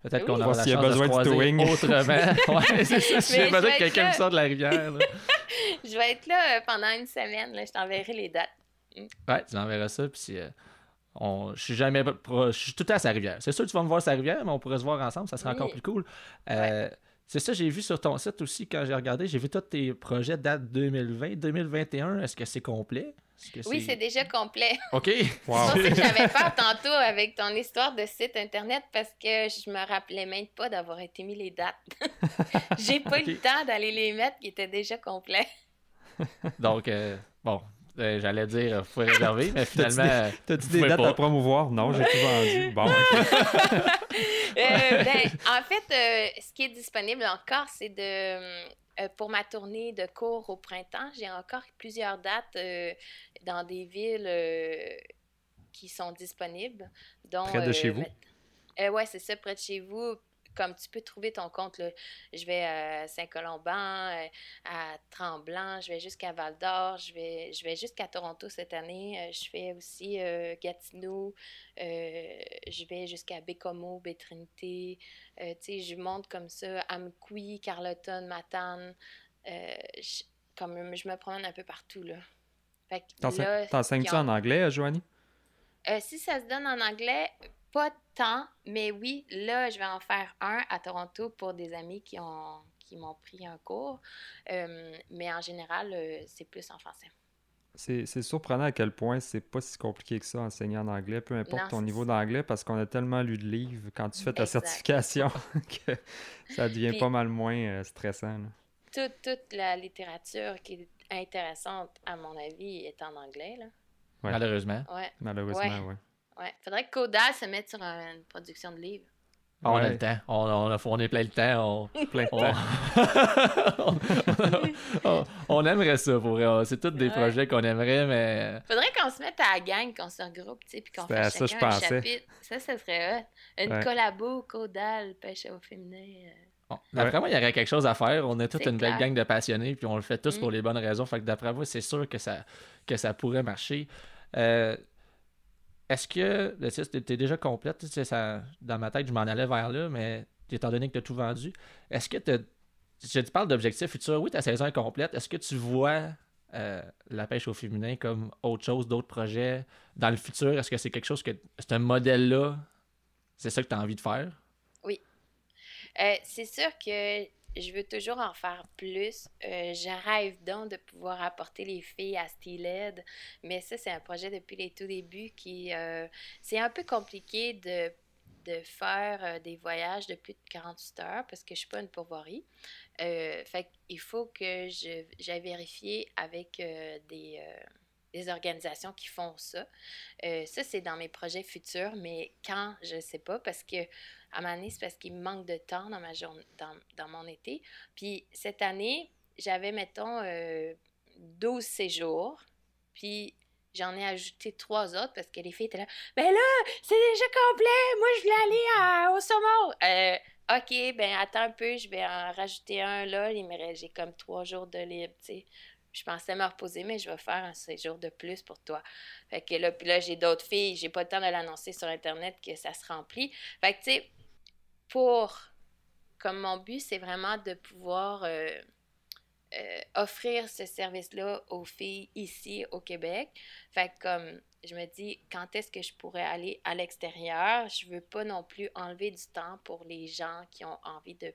Peut-être qu'on aura la chance besoin de se croiser autrement. ouais, c'est ça. Si j'ai besoin que quelqu'un me sorte de la rivière. je vais être là euh, pendant une semaine. Là. Je t'enverrai les dates. Mm. Ouais, tu m'enverras ça. Puis euh, on... je suis jamais. Je suis tout à sa rivière. C'est sûr que tu vas me voir sa rivière, mais on pourrait se voir ensemble. Ça serait encore plus cool. Euh, C'est ça, j'ai vu sur ton site aussi quand j'ai regardé. J'ai vu tous tes projets date 2020, 2021. Est-ce que c'est complet? oui, c'est déjà complet. OK. Wow. C'est ça que j'avais peur tantôt avec ton histoire de site Internet parce que je me rappelais même pas d'avoir été mis les dates. J'ai pas eu le temps d'aller les mettre qui étaient déjà complets. Donc, euh, bon, euh, j'allais dire, il faut réserver, mais finalement. T'as-tu des, dates à promouvoir? Non, j'ai tout vendu. Bon, euh, ben, en fait, ce qui est disponible encore, c'est de euh, pour ma tournée de cours au printemps, j'ai encore plusieurs dates euh, dans des villes euh, qui sont disponibles. près de chez vous? oui, c'est ça, près de chez vous comme tu peux trouver ton compte, là, je vais à Saint-Colomban, euh, à Tremblant, je vais jusqu'à Val-d'Or, je vais, je vais jusqu'à Toronto cette année. Euh, je fais aussi euh, Gatineau, je vais jusqu'à Bécomo, Bétrinité. tu sais, je monte comme ça, Amqui, Carleton, Matane. Je, comme je me promène un peu partout, là. T'enseignes-tu en anglais, Joanie? si ça se donne en anglais, pas tant, mais oui, là, je vais en faire un à Toronto pour des amis qui ont qui m'ont pris un cours. Euh, mais en général, euh, c'est plus en français. C'est surprenant à quel point c'est pas si compliqué que ça enseigner en anglais, peu importe ton niveau d'anglais, parce qu'on a tellement lu de livres quand tu fais ta certification que ça devient pas mal moins euh, stressant. Toute, toute, la littérature qui est intéressante, à mon avis, est en anglais. Là. Malheureusement. Ouais. Malheureusement, oui. Ouais. Faudrait que Kodal se mette sur une production de livres. Ah, on a le temps. On, on, a, on est plein le temps. On, plein on, on, aimerait ça pour C'est tous des projets qu'on aimerait, mais. Faudrait qu'on se mette à la gang, qu'on se regroupe, tu sais, puis qu'on fasse chacun ça, un chapitre. Ça, ça serait Une collabo, Caudal, pêche au féminin. Euh. Bon, d'après moi, il y aurait quelque chose à faire. On est toute une belle gang de passionnés, puis on le fait tous pour mm. les bonnes raisons. Fait que d'après moi, c'est sûr que ça, que ça pourrait marcher. Euh, est-ce que, le tu es déjà complète, ça, dans ma tête, je m'en allais vers là, mais étant donné que tu as tout vendu, est-ce que tu je te parle d'objectifs futurs, oui, ta saison est complète. Est-ce que tu vois euh, la pêche au féminin comme autre chose, d'autres projets dans le futur? Est-ce que c'est quelque chose que. C'est un modèle-là? C'est ça que tu as envie de faire? Oui. Euh, c'est sûr que je veux toujours en faire plus. Euh, je rêve donc de pouvoir apporter les filles à Steelhead, mais ça, c'est un projet depuis les tout débuts qui... Euh, c'est un peu compliqué de, de faire euh, des voyages de plus de 48 heures parce que je suis pas une pourvoirie. fait qu'il faut que j'aille vérifier avec des des organisations qui font ça. ça, c'est dans mes projets futurs, mais quand, je ne sais pas, parce que à un moment donné, c'est parce qu'il me manque de temps dans, ma journée, dans, dans mon été. Puis cette année, j'avais, mettons, 12 euh, séjours. Puis j'en ai ajouté trois autres parce que les filles étaient là. Ben là, c'est déjà complet. Moi, je voulais aller au saumon. Euh, OK, ben attends un peu, je vais en rajouter un là. J'ai comme trois jours de libre, tu sais je pensais me reposer, mais je vais faire un séjour de plus pour toi. Fait que là, puis là, j'ai d'autres filles, j'ai pas le temps de l'annoncer sur Internet que ça se remplit. Fait que, tu sais, pour, comme mon but, c'est vraiment de pouvoir euh, euh, offrir ce service-là aux filles ici au Québec. Fait comme je me dis, quand est-ce que je pourrais aller à l'extérieur? Je veux pas non plus enlever du temps pour les gens qui ont envie de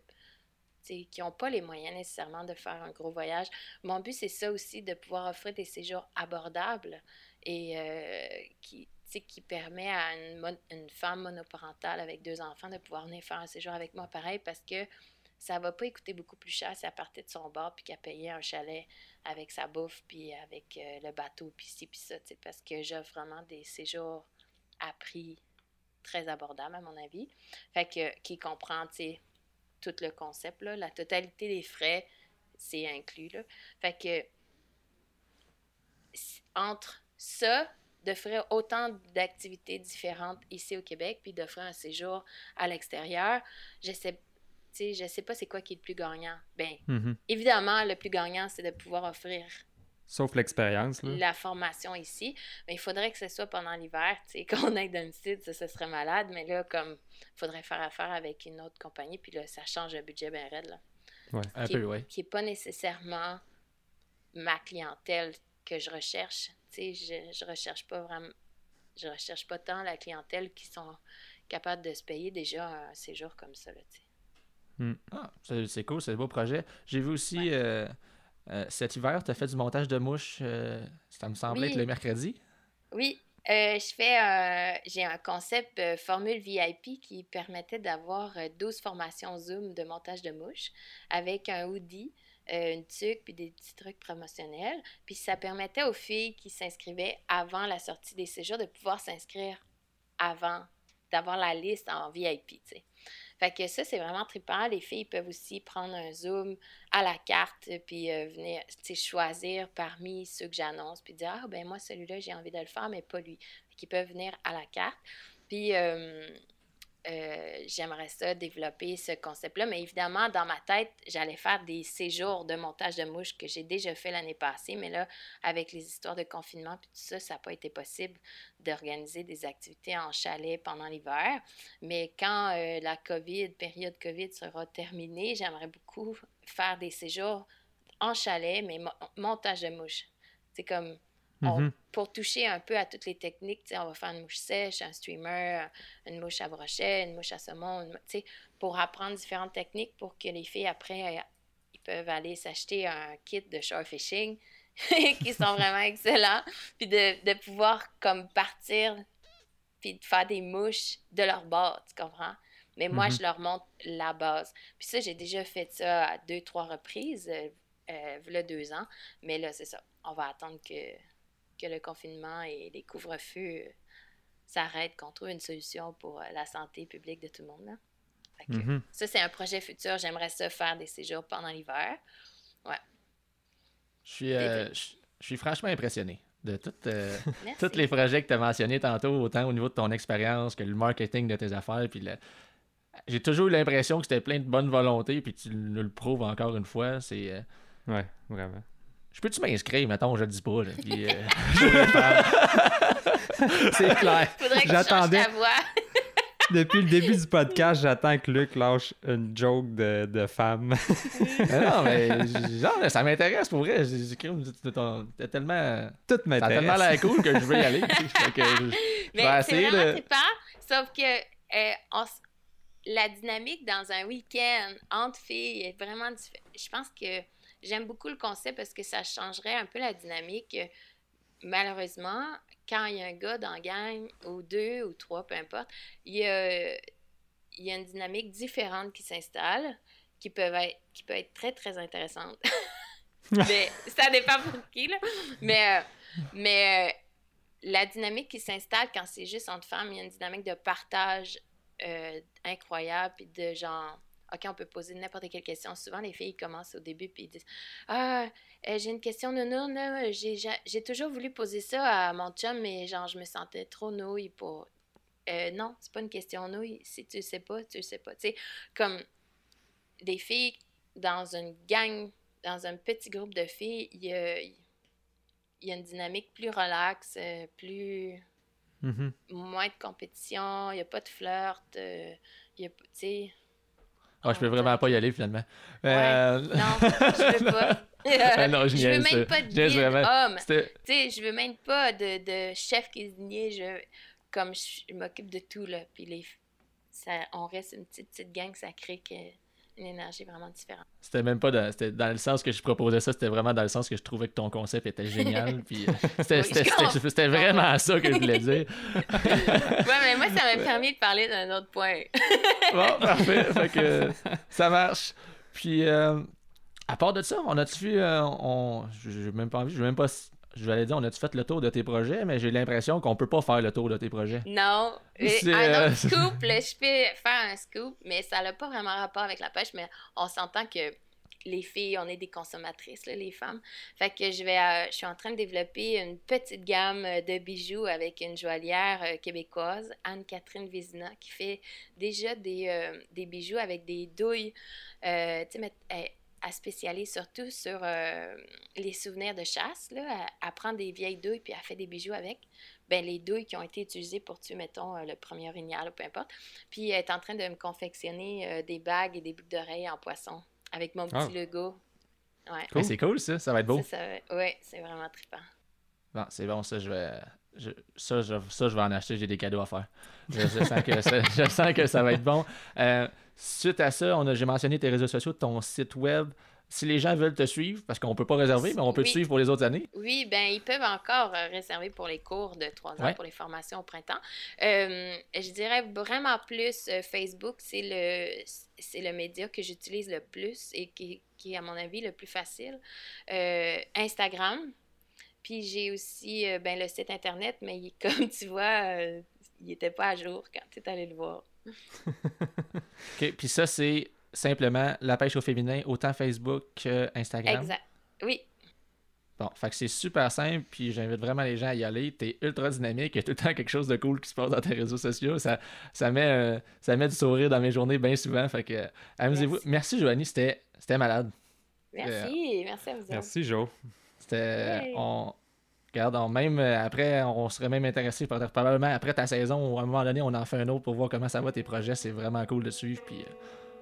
qui n'ont pas les moyens nécessairement de faire un gros voyage. Mon but, c'est ça aussi, de pouvoir offrir des séjours abordables et euh, qui, qui permet à une, femme monoparentale avec deux enfants de pouvoir venir faire un séjour avec moi pareil parce que ça va pas coûter beaucoup plus cher si elle partait de son bar puis qu'elle payait un chalet avec sa bouffe puis avec euh, le bateau puis ci puis ça, parce que j'offre vraiment des séjours à prix très abordables à mon avis. Fait que qui comprend, tout le concept là, la totalité des frais, c'est inclus là. Fait que entre ça d'offrir autant d'activités différentes ici au Québec, puis d'offrir un séjour à l'extérieur, je sais, je sais pas c'est quoi qui est le plus gagnant. Ben, mm-hmm. évidemment, le plus gagnant, c'est de pouvoir offrir Sauf l'expérience. La formation ici. Mais il faudrait que ce soit pendant l'hiver. Qu'on aille dans le site, ça, ce serait malade. Mais là, comme il faudrait faire affaire avec une autre compagnie, puis là, ça change le budget bien raide. Là. Ouais. Un peu, oui. Qui n'est pas nécessairement ma clientèle que je recherche je, je recherche pas vraiment. Je recherche pas tant la clientèle qui sont capables de se payer déjà un séjour comme ça. Là, Hmm. Ah, c'est c'est cool, c'est un beau projet. J'ai vu aussi euh, euh, cet hiver, tu as fait du montage de mouches. euh, ça me semblait Oui. être le mercredi. Oui, euh, je fais j'ai un concept formule VIP qui permettait d'avoir euh, 12 formations Zoom de montage de mouches avec un hoodie, une tuque puis des petits trucs promotionnels. Puis ça permettait aux filles qui s'inscrivaient avant la sortie des séjours de pouvoir s'inscrire avant, d'avoir la liste en VIP, tu sais. Fait que ça, c'est vraiment trippant. Les filles peuvent aussi prendre un Zoom à la carte, puis euh, venir, choisir parmi ceux que j'annonce, puis dire, ah, ben moi, celui-là, j'ai envie de le faire, mais pas lui. Fait qu'ils peuvent venir à la carte. Puis, euh, euh, j'aimerais ça développer ce concept-là, mais évidemment, dans ma tête, j'allais faire des séjours de montage de mouches que j'ai déjà fait l'année passée, mais là, avec les histoires de confinement puis tout ça, ça n'a pas été possible d'organiser des activités en chalet pendant l'hiver. Mais quand euh, la COVID, période COVID sera terminée, j'aimerais beaucoup faire des séjours en chalet, mais mo- montage de mouches. C'est comme on- Mhm. pour toucher un peu à toutes les techniques, on va faire une mouche sèche, un streamer, une mouche à brochet, une mouche à saumon, une pour apprendre différentes techniques pour que les filles, après, euh, ils peuvent aller s'acheter un kit de shore fishing qui sont vraiment excellents, puis de, de pouvoir comme partir puis de faire des mouches de leur base, tu comprends? Mais moi, Mhm. je leur montre la base. Puis ça, j'ai déjà fait ça à deux, trois reprises, euh, euh, deux ans. Mais là, c'est ça. On va attendre que, que le confinement et les couvre-feux euh, s'arrêtent, qu'on trouve une solution pour euh, la santé publique de tout le monde. là. Fait que Mhm. Ça, c'est un projet futur. J'aimerais ça faire des séjours pendant l'hiver. Je suis, euh, je je suis franchement impressionné de tout, euh, tous les projets que tu as mentionnés tantôt, autant au niveau de ton expérience que le marketing de tes affaires. Puis le- J'ai toujours eu l'impression que c'était plein de bonne volonté, puis tu nous le prouves encore une fois. C'est. euh, Ouais, vraiment. Je peux-tu m'inscrire, mettons, je le dis pas, là, puis, euh. C'est clair. J'attendais. Depuis le début du podcast, j'attends que Luc lâche une joke de, de femme. Non, mais genre, ça m'intéresse pour vrai. T'es tellement. Tout Ça a tellement m'intéresse. l'air cool que je veux y aller. tu sais. Fait que je- je Mais c'est vraiment de- sauf que euh, on la dynamique dans un week-end entre filles est vraiment différente. Je pense que j'aime beaucoup le concept parce que ça changerait un peu la dynamique. Malheureusement, quand il y a un gars dans la gang, ou deux, ou trois, peu importe, il y a, il y a une dynamique différente qui s'installe, qui peut être, qui peut être très, très intéressante. mais ça dépend pour qui, là. Mais, euh, mais euh, la dynamique qui s'installe quand c'est juste entre femmes, il y a une dynamique de partage euh, incroyable, puis de genre, OK, on peut poser n'importe quelle question. Souvent, les filles commencent au début, puis ils disent Ah, euh, j'ai une question nounours. J'ai, toujours voulu poser ça à mon chum, mais genre, je me sentais trop nouille pour. Euh, non, c'est pas une question nouille. Si tu le sais pas, tu le sais pas. Tu sais, comme des filles dans une gang, dans un petit groupe de filles, il y a, il y a une dynamique plus relaxe, euh, plus Mhm. moins de compétition, il n'y a pas de flirt, euh, il y a, tu sais, Ah, je peux vraiment pas y aller finalement. Ouais. Euh, non, je veux pas. Ah non, je je veux même pas de guide homme. Je veux même pas de, de chef cuisinier. Je, comme je, je m'occupe de tout, là. Puis les, ça, on reste une petite, petite gang, ça crée que, une énergie vraiment différente. C'était même pas dans, c'était dans le sens que je proposais ça, c'était vraiment dans le sens que je trouvais que ton concept était génial. puis euh, c'était, Oui, vraiment ça que je voulais dire. ouais, mais moi, ça m'a permis de parler d'un autre point. Bon, parfait. Fait que ça marche. Puis, euh, à part de ça, on a-tu vu. euh, on, j'ai même pas envie, je même pas. Je vais dire, on a-tu fait le tour de tes projets, mais j'ai l'impression qu'on peut pas faire le tour de tes projets. Non. Un euh, autre scoop, là, je peux faire un scoop, mais ça n'a pas vraiment rapport avec la pêche, mais on s'entend que les filles, on est des consommatrices, là, les femmes. Fait que je vais, euh, je suis en train de développer une petite gamme euh, de bijoux avec une joaillière euh, québécoise, Anne-Catherine Vézina, qui fait déjà des, euh, des bijoux avec des douilles. Euh, tu sais, mais elle, spécialise surtout sur euh, les souvenirs de chasse. Là. Elle, elle prend des vieilles douilles puis elle fait des bijoux avec. Ben, les douilles qui ont été utilisées pour tuer, mettons, euh, le premier orignal ou peu importe. Puis elle est en train de me confectionner euh, des bagues et des boucles d'oreilles en poisson avec mon petit Ah. logo. Ouais. C'est cool, ça. Ça va être beau. Ça, ça- ouais, c'est vraiment trippant. Bon, c'est bon, ça, je vais. Je- ça, je, ça, je vais en acheter, j'ai des cadeaux à faire. Je, je sens, que ça, je sens que ça va être bon. Euh, suite à ça, on a, j'ai mentionné tes réseaux sociaux, ton site web. Si les gens veulent te suivre, parce qu'on peut pas réserver, mais on peut te suivre pour les autres années. Oui, ben ils peuvent encore euh, réserver pour les cours de trois ans, Ouais. pour les formations au printemps. Euh, je dirais vraiment plus Facebook, c'est le c'est le média que j'utilise le plus et qui, qui est à mon avis le plus facile. Euh, Instagram, puis j'ai aussi euh, ben, le site internet, mais il- comme tu vois, euh, il n'était pas à jour quand tu es allé le voir. OK, Puis ça, c'est simplement la pêche au féminin, autant Facebook que Instagram? Exact. Oui, Bon, fait que c'est super simple, puis j'invite vraiment les gens à y aller. T'es ultra dynamique, il y a tout le temps quelque chose de cool qui se passe dans tes réseaux sociaux. Ça, ça, met, euh, ça met du sourire dans mes journées bien souvent. Fait que, euh, amusez-vous. Merci. Merci, Joanie, c'était c'était malade. merci. Merci à vous. Merci, Joe. C'était. On. Regarde, on, même euh, après, on serait même intéressé par probablement après ta saison, ou à un moment donné, on en fait un autre pour voir comment ça va tes projets. C'est vraiment cool de suivre. Puis euh,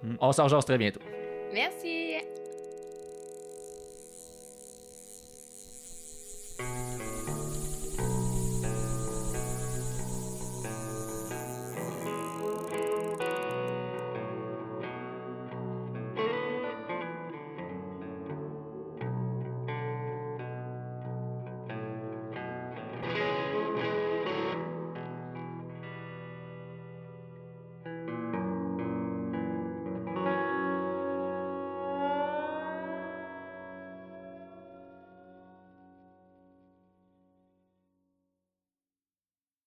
Mm. on s'en jase très bientôt. Merci.